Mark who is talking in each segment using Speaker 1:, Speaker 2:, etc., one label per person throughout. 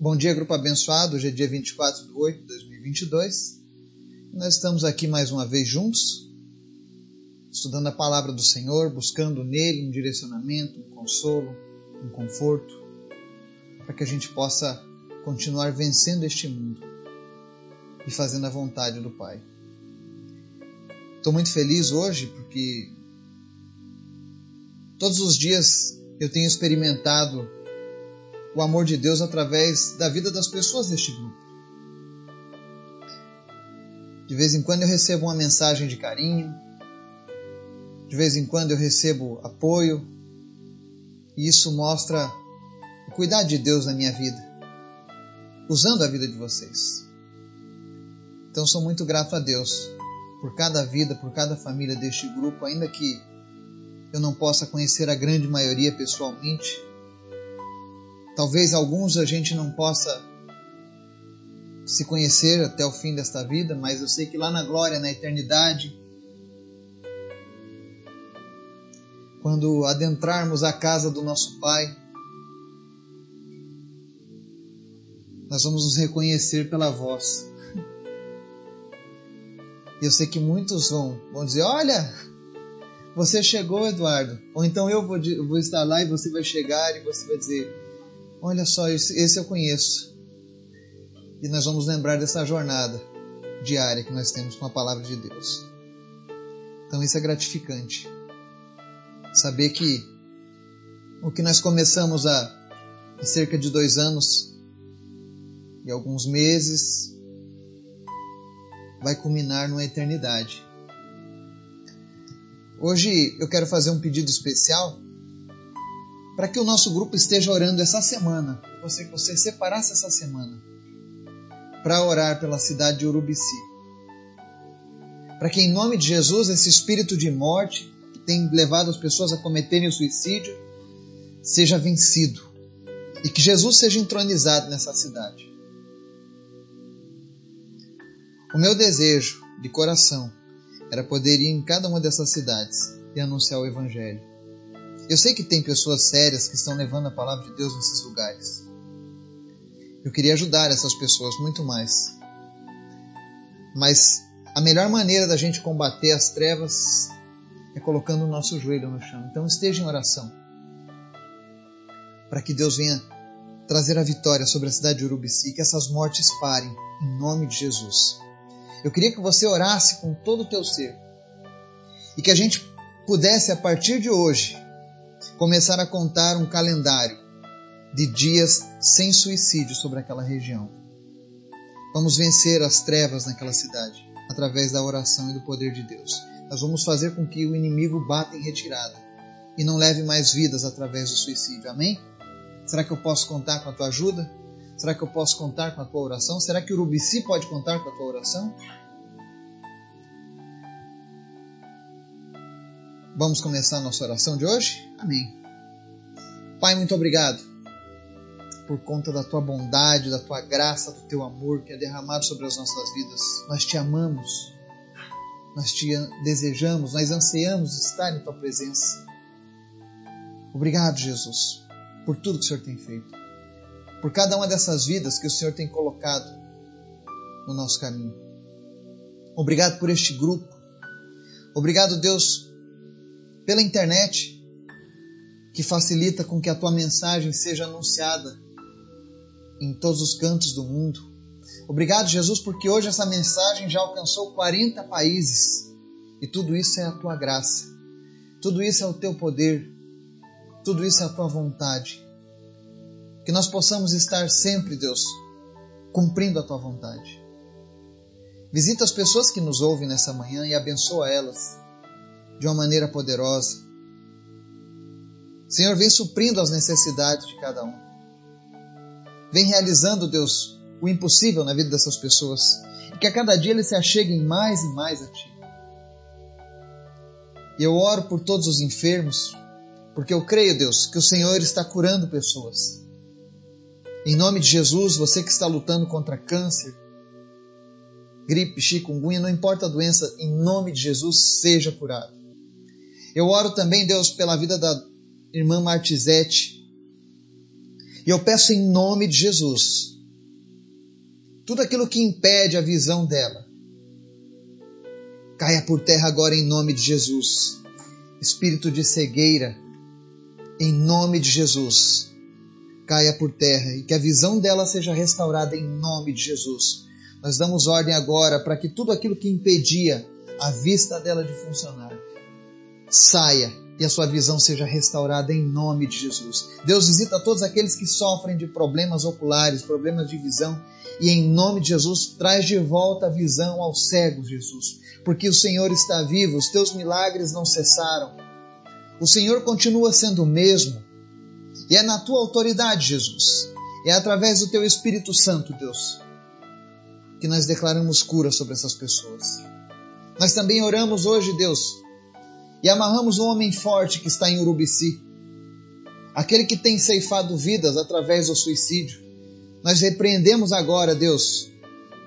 Speaker 1: Bom dia, grupo abençoado. Hoje é dia 24 de 8 de 2022. Nós estamos aqui mais uma vez juntos, estudando a palavra do Senhor, buscando nele um direcionamento, um consolo, um conforto, para que a gente possa continuar vencendo este mundo e fazendo a vontade do Pai. Estou muito feliz hoje porque todos os dias eu tenho experimentado o amor de Deus através da vida das pessoas deste grupo. De vez em quando eu recebo uma mensagem de carinho, de vez em quando eu recebo apoio, e isso mostra o cuidado de Deus na minha vida, usando a vida de vocês. Então sou muito grato a Deus por cada vida, por cada família deste grupo, ainda que eu não possa conhecer a grande maioria pessoalmente, Talvez alguns a gente não possa se conhecer até o fim desta vida, mas eu sei que lá na glória, na eternidade, quando adentrarmos a casa do nosso Pai, nós vamos nos reconhecer pela voz. E eu sei que muitos vão, vão dizer: Olha, você chegou, Eduardo. Ou então eu vou, vou estar lá e você vai chegar e você vai dizer: Olha só, esse eu conheço. E nós vamos lembrar dessa jornada diária que nós temos com a palavra de Deus. Então isso é gratificante. Saber que o que nós começamos há cerca de dois anos e alguns meses vai culminar numa eternidade. Hoje eu quero fazer um pedido especial para que o nosso grupo esteja orando essa semana. Você que você separasse essa semana para orar pela cidade de Urubici. Para que em nome de Jesus esse espírito de morte que tem levado as pessoas a cometerem o suicídio seja vencido e que Jesus seja entronizado nessa cidade. O meu desejo de coração era poder ir em cada uma dessas cidades e anunciar o Evangelho. Eu sei que tem pessoas sérias que estão levando a palavra de Deus nesses lugares. Eu queria ajudar essas pessoas muito mais. Mas a melhor maneira da gente combater as trevas é colocando o nosso joelho no chão. Então esteja em oração. Para que Deus venha trazer a vitória sobre a cidade de Urubici, que essas mortes parem, em nome de Jesus. Eu queria que você orasse com todo o teu ser. E que a gente pudesse, a partir de hoje, começar a contar um calendário de dias sem suicídio sobre aquela região. Vamos vencer as trevas naquela cidade através da oração e do poder de Deus. Nós vamos fazer com que o inimigo bata em retirada e não leve mais vidas através do suicídio. Amém? Será que eu posso contar com a tua ajuda? Será que eu posso contar com a tua oração? Será que o Urubici pode contar com a tua oração? Vamos começar a nossa oração de hoje? Amém. Pai, muito obrigado por conta da tua bondade, da tua graça, do teu amor que é derramado sobre as nossas vidas. Nós te amamos, nós te desejamos, nós ansiamos estar em tua presença. Obrigado, Jesus, por tudo que o Senhor tem feito, por cada uma dessas vidas que o Senhor tem colocado no nosso caminho. Obrigado por este grupo. Obrigado, Deus, pela internet, que facilita com que a tua mensagem seja anunciada em todos os cantos do mundo. Obrigado, Jesus, porque hoje essa mensagem já alcançou 40 países e tudo isso é a tua graça, tudo isso é o teu poder, tudo isso é a tua vontade. Que nós possamos estar sempre, Deus, cumprindo a tua vontade. Visita as pessoas que nos ouvem nessa manhã e abençoa elas de uma maneira poderosa. Senhor, vem suprindo as necessidades de cada um. Vem realizando, Deus, o impossível na vida dessas pessoas. E que a cada dia eles se acheguem mais e mais a Ti. E eu oro por todos os enfermos, porque eu creio, Deus, que o Senhor está curando pessoas. Em nome de Jesus, você que está lutando contra câncer, gripe, chikungunya, não importa a doença, em nome de Jesus, seja curado. Eu oro também, Deus, pela vida da irmã Martizete. E eu peço em nome de Jesus, tudo aquilo que impede a visão dela, caia por terra agora em nome de Jesus. Espírito de cegueira, em nome de Jesus, caia por terra e que a visão dela seja restaurada em nome de Jesus. Nós damos ordem agora para que tudo aquilo que impedia a vista dela de funcionar saia e a sua visão seja restaurada em nome de Jesus. Deus visita todos aqueles que sofrem de problemas oculares, problemas de visão, e em nome de Jesus traz de volta a visão aos cegos, Jesus, porque o Senhor está vivo, os teus milagres não cessaram. O Senhor continua sendo o mesmo, e é na tua autoridade, Jesus, é através do teu Espírito Santo, Deus, que nós declaramos cura sobre essas pessoas. Nós também oramos hoje, Deus, e amarramos o homem forte que está em Urubici, aquele que tem ceifado vidas através do suicídio. Nós repreendemos agora, Deus,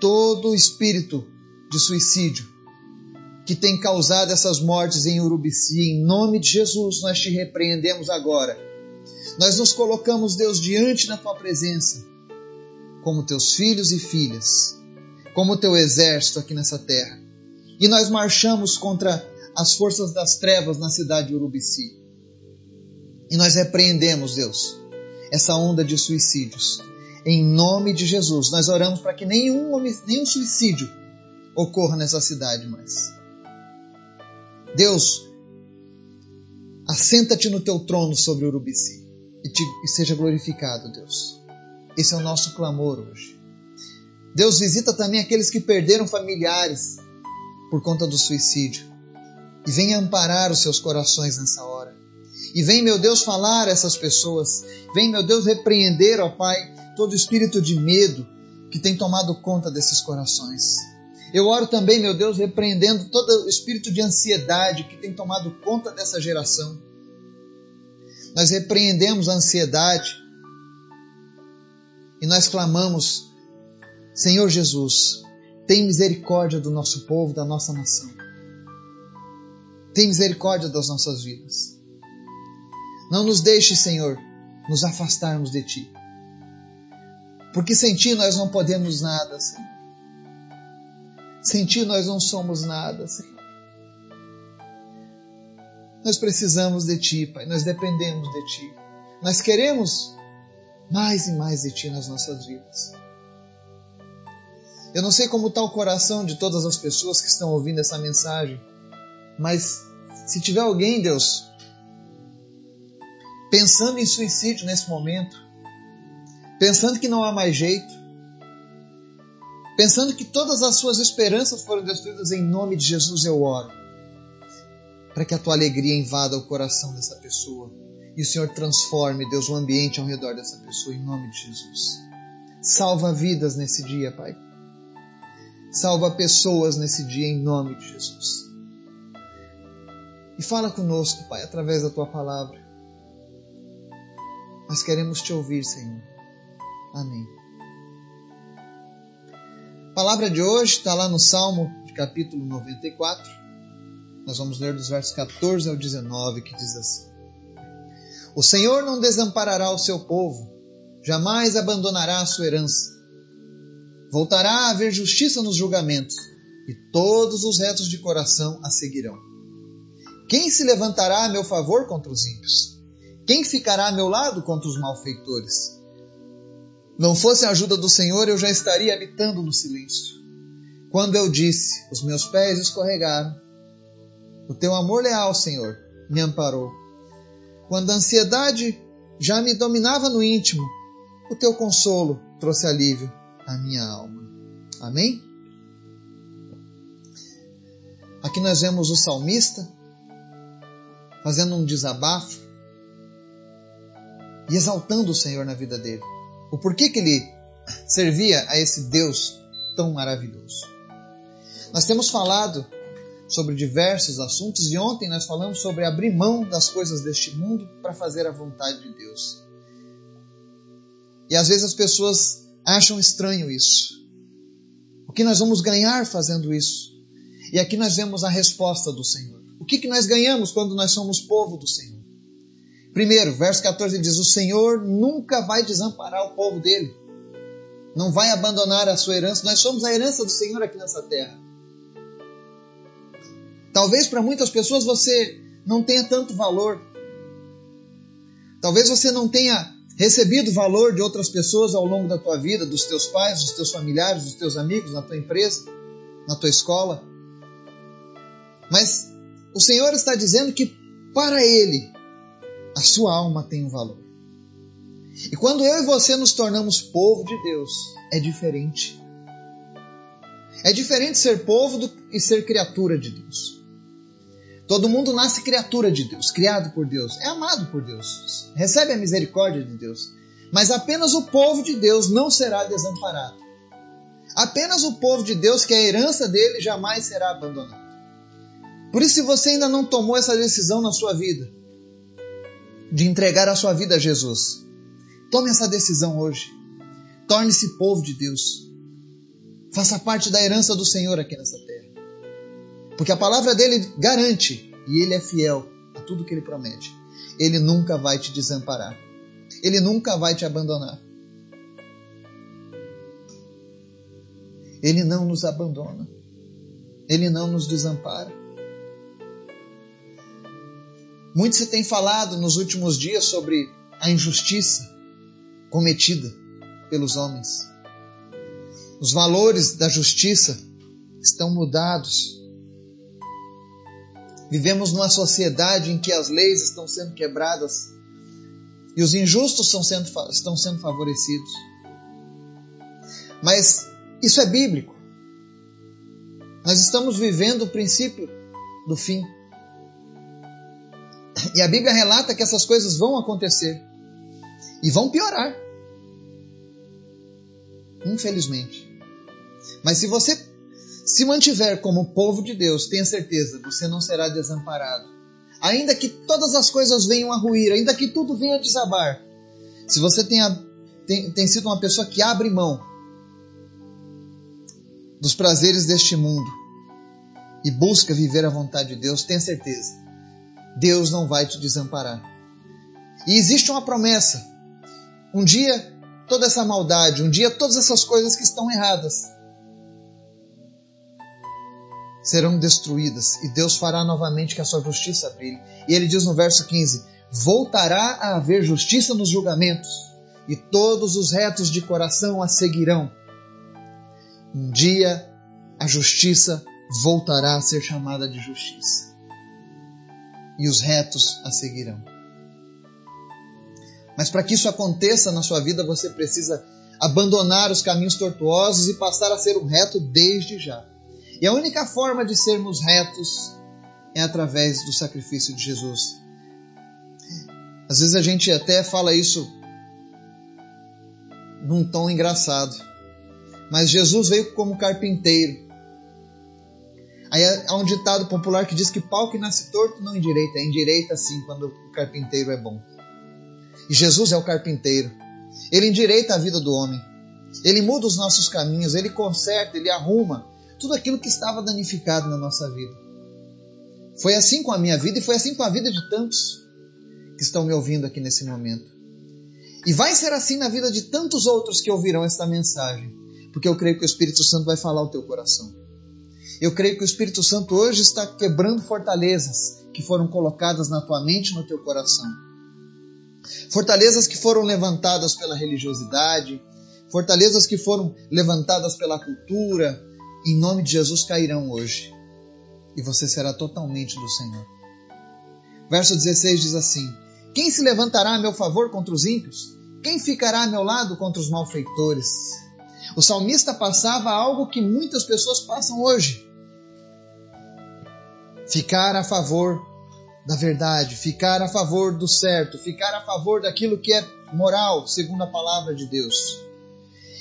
Speaker 1: todo o espírito de suicídio que tem causado essas mortes em Urubici. Em nome de Jesus, nós te repreendemos agora. Nós nos colocamos, Deus, diante da tua presença, como teus filhos e filhas, como teu exército aqui nessa terra. E nós marchamos contra as forças das trevas na cidade de Urubici. E nós repreendemos, Deus, essa onda de suicídios. Em nome de Jesus, nós oramos para que nenhum, nenhum suicídio ocorra nessa cidade mais. Deus, assenta-te no teu trono sobre Urubici e, te, e seja glorificado, Deus. Esse é o nosso clamor hoje. Deus visita também aqueles que perderam familiares por conta do suicídio e venha amparar os seus corações nessa hora. E vem, meu Deus, falar a essas pessoas. Vem, meu Deus, repreender, ó Pai, todo espírito de medo que tem tomado conta desses corações. Eu oro também, meu Deus, repreendendo todo espírito de ansiedade que tem tomado conta dessa geração. Nós repreendemos a ansiedade e nós clamamos: Senhor Jesus, tem misericórdia do nosso povo, da nossa nação. Tem misericórdia das nossas vidas. Não nos deixe, Senhor, nos afastarmos de Ti. Porque sem Ti nós não podemos nada, Senhor. Sem Ti nós não somos nada, Senhor. Nós precisamos de Ti, Pai. Nós dependemos de Ti. Nós queremos mais e mais de Ti nas nossas vidas. Eu não sei como está o coração de todas as pessoas que estão ouvindo essa mensagem, mas se tiver alguém, Deus, pensando em suicídio nesse momento, pensando que não há mais jeito, pensando que todas as suas esperanças foram destruídas em nome de Jesus, eu oro, para que a tua alegria invada o coração dessa pessoa e o Senhor transforme, Deus, o ambiente ao redor dessa pessoa em nome de Jesus. Salva vidas nesse dia, Pai. Salva pessoas nesse dia em nome de Jesus. E fala conosco, Pai, através da tua palavra. Nós queremos te ouvir, Senhor. Amém. A palavra de hoje está lá no Salmo de capítulo 94. Nós vamos ler dos versos 14 ao 19, que diz assim: O Senhor não desamparará o seu povo, jamais abandonará a sua herança. Voltará a haver justiça nos julgamentos, e todos os retos de coração a seguirão. Quem se levantará a meu favor contra os ímpios? Quem ficará a meu lado contra os malfeitores? Não fosse a ajuda do Senhor, eu já estaria habitando no silêncio. Quando eu disse, os meus pés escorregaram. O teu amor leal, Senhor, me amparou. Quando a ansiedade já me dominava no íntimo, o teu consolo trouxe alívio à minha alma. Amém? Aqui nós vemos o salmista fazendo um desabafo e exaltando o Senhor na vida dele. O porquê que ele servia a esse Deus tão maravilhoso. Nós temos falado sobre diversos assuntos e ontem nós falamos sobre abrir mão das coisas deste mundo para fazer a vontade de Deus. E às vezes as pessoas acham estranho isso. O que nós vamos ganhar fazendo isso? E aqui nós vemos a resposta do Senhor. O que, que nós ganhamos quando nós somos povo do Senhor? Primeiro, verso 14 diz: O Senhor nunca vai desamparar o povo dele, não vai abandonar a sua herança. Nós somos a herança do Senhor aqui nessa terra. Talvez para muitas pessoas você não tenha tanto valor. Talvez você não tenha recebido valor de outras pessoas ao longo da tua vida, dos teus pais, dos teus familiares, dos teus amigos, na tua empresa, na tua escola. Mas o Senhor está dizendo que para Ele a sua alma tem um valor. E quando eu e você nos tornamos povo de Deus, é diferente. É diferente ser povo do, e ser criatura de Deus. Todo mundo nasce criatura de Deus, criado por Deus, é amado por Deus, recebe a misericórdia de Deus. Mas apenas o povo de Deus não será desamparado. Apenas o povo de Deus, que é a herança dele, jamais será abandonado. Por isso, se você ainda não tomou essa decisão na sua vida, de entregar a sua vida a Jesus, tome essa decisão hoje. Torne-se povo de Deus. Faça parte da herança do Senhor aqui nessa terra. Porque a palavra dele garante, e ele é fiel a tudo que ele promete. Ele nunca vai te desamparar. Ele nunca vai te abandonar. Ele não nos abandona. Ele não nos desampara. Muito se tem falado nos últimos dias sobre a injustiça cometida pelos homens. Os valores da justiça estão mudados. Vivemos numa sociedade em que as leis estão sendo quebradas e os injustos sendo, estão sendo favorecidos. Mas isso é bíblico. Nós estamos vivendo o princípio do fim. E a Bíblia relata que essas coisas vão acontecer e vão piorar. Infelizmente. Mas se você se mantiver como povo de Deus, tenha certeza, você não será desamparado. Ainda que todas as coisas venham a ruir, ainda que tudo venha a desabar, se você tenha, tem, tem sido uma pessoa que abre mão dos prazeres deste mundo e busca viver a vontade de Deus, tenha certeza, Deus não vai te desamparar. E existe uma promessa. Um dia, toda essa maldade, um dia, todas essas coisas que estão erradas serão destruídas e Deus fará novamente que a sua justiça brilhe. E ele diz no verso 15: Voltará a haver justiça nos julgamentos, e todos os retos de coração a seguirão. Um dia a justiça voltará a ser chamada de justiça, e os retos a seguirão. Mas para que isso aconteça na sua vida, você precisa abandonar os caminhos tortuosos e passar a ser um reto desde já. E a única forma de sermos retos é através do sacrifício de Jesus. Às vezes a gente até fala isso num tom engraçado. Mas Jesus veio como carpinteiro. Aí há um ditado popular que diz que pau que nasce torto não endireita, é endireita sim quando o carpinteiro é bom. E Jesus é o carpinteiro. Ele endireita a vida do homem. Ele muda os nossos caminhos, ele conserta, ele arruma tudo aquilo que estava danificado na nossa vida. Foi assim com a minha vida e foi assim com a vida de tantos que estão me ouvindo aqui nesse momento. E vai ser assim na vida de tantos outros que ouvirão esta mensagem, porque eu creio que o Espírito Santo vai falar o teu coração. Eu creio que o Espírito Santo hoje está quebrando fortalezas que foram colocadas na tua mente no teu coração. Fortalezas que foram levantadas pela religiosidade, fortalezas que foram levantadas pela cultura, em nome de Jesus cairão hoje, e você será totalmente do Senhor. Verso 16 diz assim: Quem se levantará a meu favor contra os ímpios? Quem ficará a meu lado contra os malfeitores? O salmista passava algo que muitas pessoas passam hoje: ficar a favor da verdade, ficar a favor do certo, ficar a favor daquilo que é moral, segundo a palavra de Deus.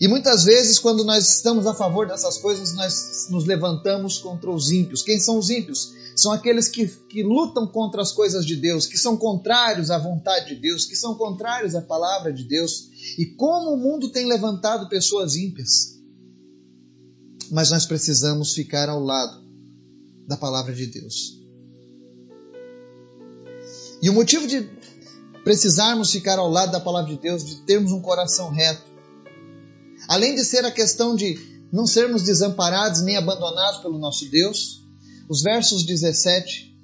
Speaker 1: E muitas vezes, quando nós estamos a favor dessas coisas, nós nos levantamos contra os ímpios. Quem são os ímpios? São aqueles que, que lutam contra as coisas de Deus, que são contrários à vontade de Deus, que são contrários à palavra de Deus. E como o mundo tem levantado pessoas ímpias. Mas nós precisamos ficar ao lado da palavra de Deus. E o motivo de precisarmos ficar ao lado da palavra de Deus, de termos um coração reto. Além de ser a questão de não sermos desamparados nem abandonados pelo nosso Deus, os versos 17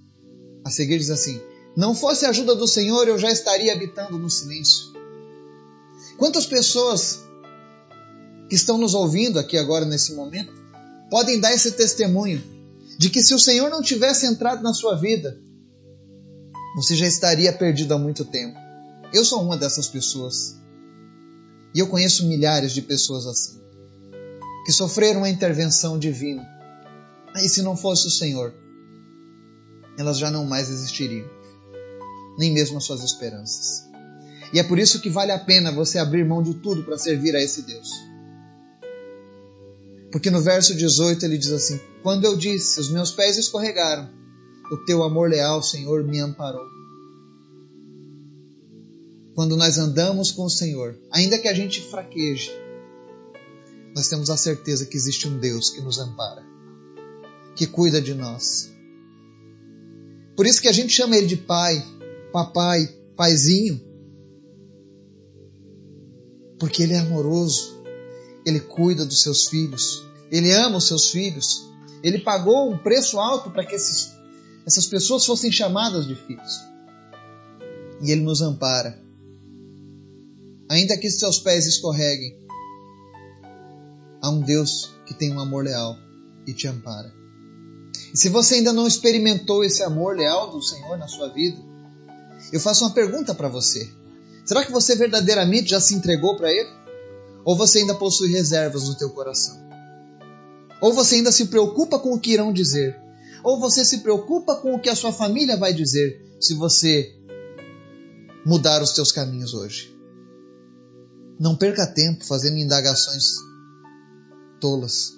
Speaker 1: a seguir diz assim: Não fosse a ajuda do Senhor, eu já estaria habitando no silêncio. Quantas pessoas que estão nos ouvindo aqui agora nesse momento podem dar esse testemunho de que se o Senhor não tivesse entrado na sua vida, você já estaria perdido há muito tempo. Eu sou uma dessas pessoas. E eu conheço milhares de pessoas assim, que sofreram a intervenção divina. E se não fosse o Senhor, elas já não mais existiriam, nem mesmo as suas esperanças. E é por isso que vale a pena você abrir mão de tudo para servir a esse Deus. Porque no verso 18 ele diz assim: Quando eu disse, os meus pés escorregaram, o teu amor leal, Senhor, me amparou. Quando nós andamos com o Senhor, ainda que a gente fraqueje, nós temos a certeza que existe um Deus que nos ampara, que cuida de nós. Por isso que a gente chama ele de pai, papai, paizinho, porque ele é amoroso, ele cuida dos seus filhos, ele ama os seus filhos, ele pagou um preço alto para que esses, essas pessoas fossem chamadas de filhos. E ele nos ampara. Ainda que seus pés escorreguem, há um Deus que tem um amor leal e te ampara. E se você ainda não experimentou esse amor leal do Senhor na sua vida, eu faço uma pergunta para você. Será que você verdadeiramente já se entregou para Ele? Ou você ainda possui reservas no teu coração? Ou você ainda se preocupa com o que irão dizer? Ou você se preocupa com o que a sua família vai dizer se você mudar os teus caminhos hoje? Não perca tempo fazendo indagações tolas.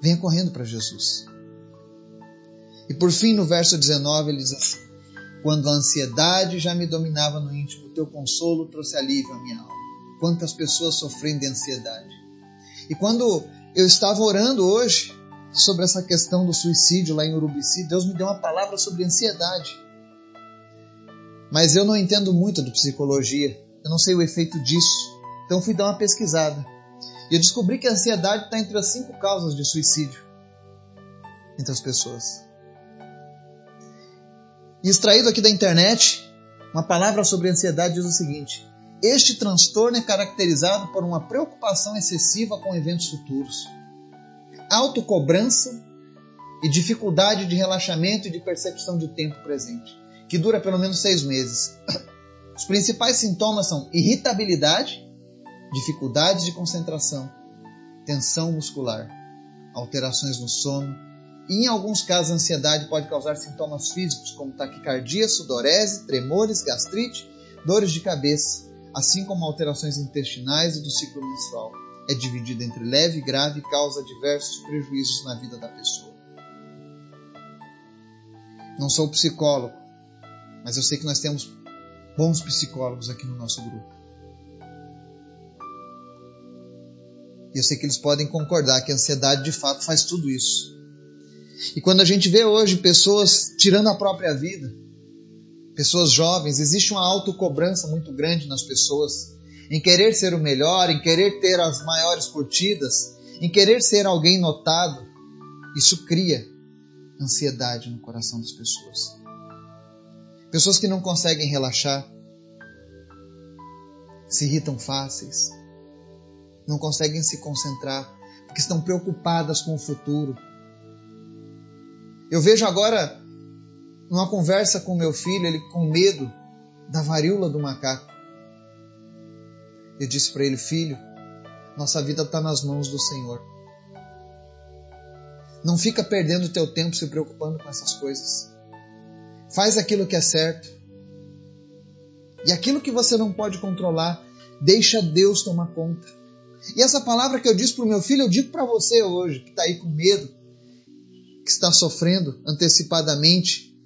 Speaker 1: Venha correndo para Jesus. E por fim, no verso 19, ele diz assim: Quando a ansiedade já me dominava no íntimo, teu consolo trouxe alívio à minha alma. Quantas pessoas sofrendo de ansiedade. E quando eu estava orando hoje sobre essa questão do suicídio lá em Urubici, Deus me deu uma palavra sobre ansiedade. Mas eu não entendo muito de psicologia, eu não sei o efeito disso. Então fui dar uma pesquisada. E eu descobri que a ansiedade está entre as cinco causas de suicídio entre as pessoas. E extraído aqui da internet, uma palavra sobre ansiedade diz o seguinte: Este transtorno é caracterizado por uma preocupação excessiva com eventos futuros, autocobrança e dificuldade de relaxamento e de percepção de tempo presente, que dura pelo menos seis meses. Os principais sintomas são irritabilidade, dificuldades de concentração, tensão muscular, alterações no sono, e em alguns casos, a ansiedade pode causar sintomas físicos como taquicardia, sudorese, tremores, gastrite, dores de cabeça, assim como alterações intestinais e do ciclo menstrual. É dividida entre leve e grave e causa diversos prejuízos na vida da pessoa. Não sou psicólogo, mas eu sei que nós temos bons psicólogos aqui no nosso grupo. E eu sei que eles podem concordar que a ansiedade de fato faz tudo isso. E quando a gente vê hoje pessoas tirando a própria vida, pessoas jovens, existe uma autocobrança muito grande nas pessoas em querer ser o melhor, em querer ter as maiores curtidas, em querer ser alguém notado. Isso cria ansiedade no coração das pessoas. Pessoas que não conseguem relaxar, se irritam fáceis, não conseguem se concentrar, porque estão preocupadas com o futuro, eu vejo agora, numa conversa com meu filho, ele com medo da varíola do macaco. Eu disse para ele, filho, nossa vida está nas mãos do Senhor. Não fica perdendo teu tempo se preocupando com essas coisas. Faz aquilo que é certo. E aquilo que você não pode controlar, deixa Deus tomar conta. E essa palavra que eu disse para o meu filho, eu digo para você hoje, que está aí com medo, que está sofrendo antecipadamente.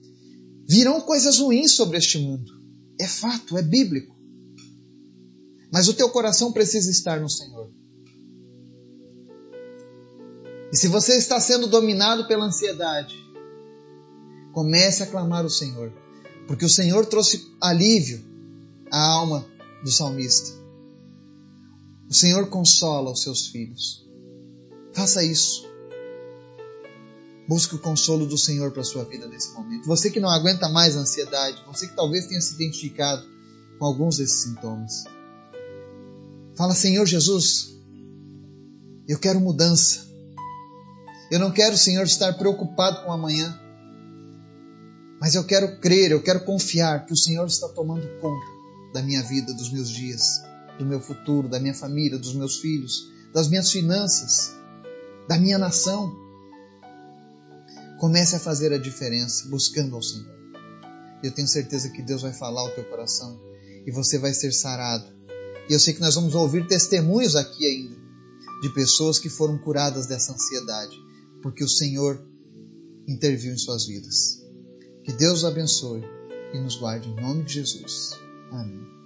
Speaker 1: Virão coisas ruins sobre este mundo. É fato, é bíblico. Mas o teu coração precisa estar no Senhor. E se você está sendo dominado pela ansiedade, comece a clamar o Senhor, porque o Senhor trouxe alívio a alma do salmista. O Senhor consola os seus filhos. Faça isso. Busque o consolo do Senhor para a sua vida nesse momento. Você que não aguenta mais a ansiedade, você que talvez tenha se identificado com alguns desses sintomas. Fala, Senhor Jesus, eu quero mudança. Eu não quero, Senhor, estar preocupado com amanhã. Mas eu quero crer, eu quero confiar que o Senhor está tomando conta da minha vida, dos meus dias, do meu futuro, da minha família, dos meus filhos, das minhas finanças, da minha nação. Comece a fazer a diferença buscando ao Senhor. Eu tenho certeza que Deus vai falar ao teu coração e você vai ser sarado. E eu sei que nós vamos ouvir testemunhos aqui ainda de pessoas que foram curadas dessa ansiedade, porque o Senhor interviu em suas vidas. Que Deus os abençoe e nos guarde em nome de Jesus. Amém.